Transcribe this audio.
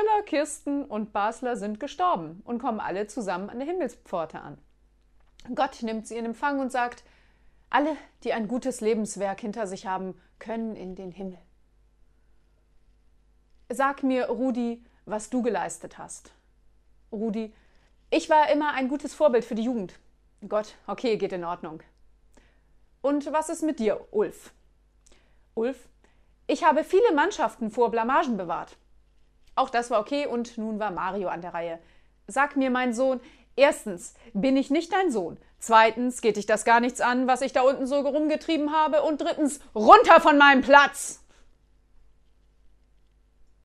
Köller, Kirsten und Basler sind gestorben und kommen alle zusammen an der Himmelspforte an. Gott nimmt sie in Empfang und sagt, alle, die ein gutes Lebenswerk hinter sich haben, können in den Himmel. Sag mir, Rudi, was du geleistet hast. Rudi, ich war immer ein gutes Vorbild für die Jugend. Gott, okay, geht in Ordnung. Und was ist mit dir, Ulf? Ulf, ich habe viele Mannschaften vor Blamagen bewahrt. Auch das war okay und nun war Mario an der Reihe. Sag mir, mein Sohn, erstens, bin ich nicht dein Sohn? Zweitens, geht dich das gar nichts an, was ich da unten so rumgetrieben habe? Und drittens, runter von meinem Platz!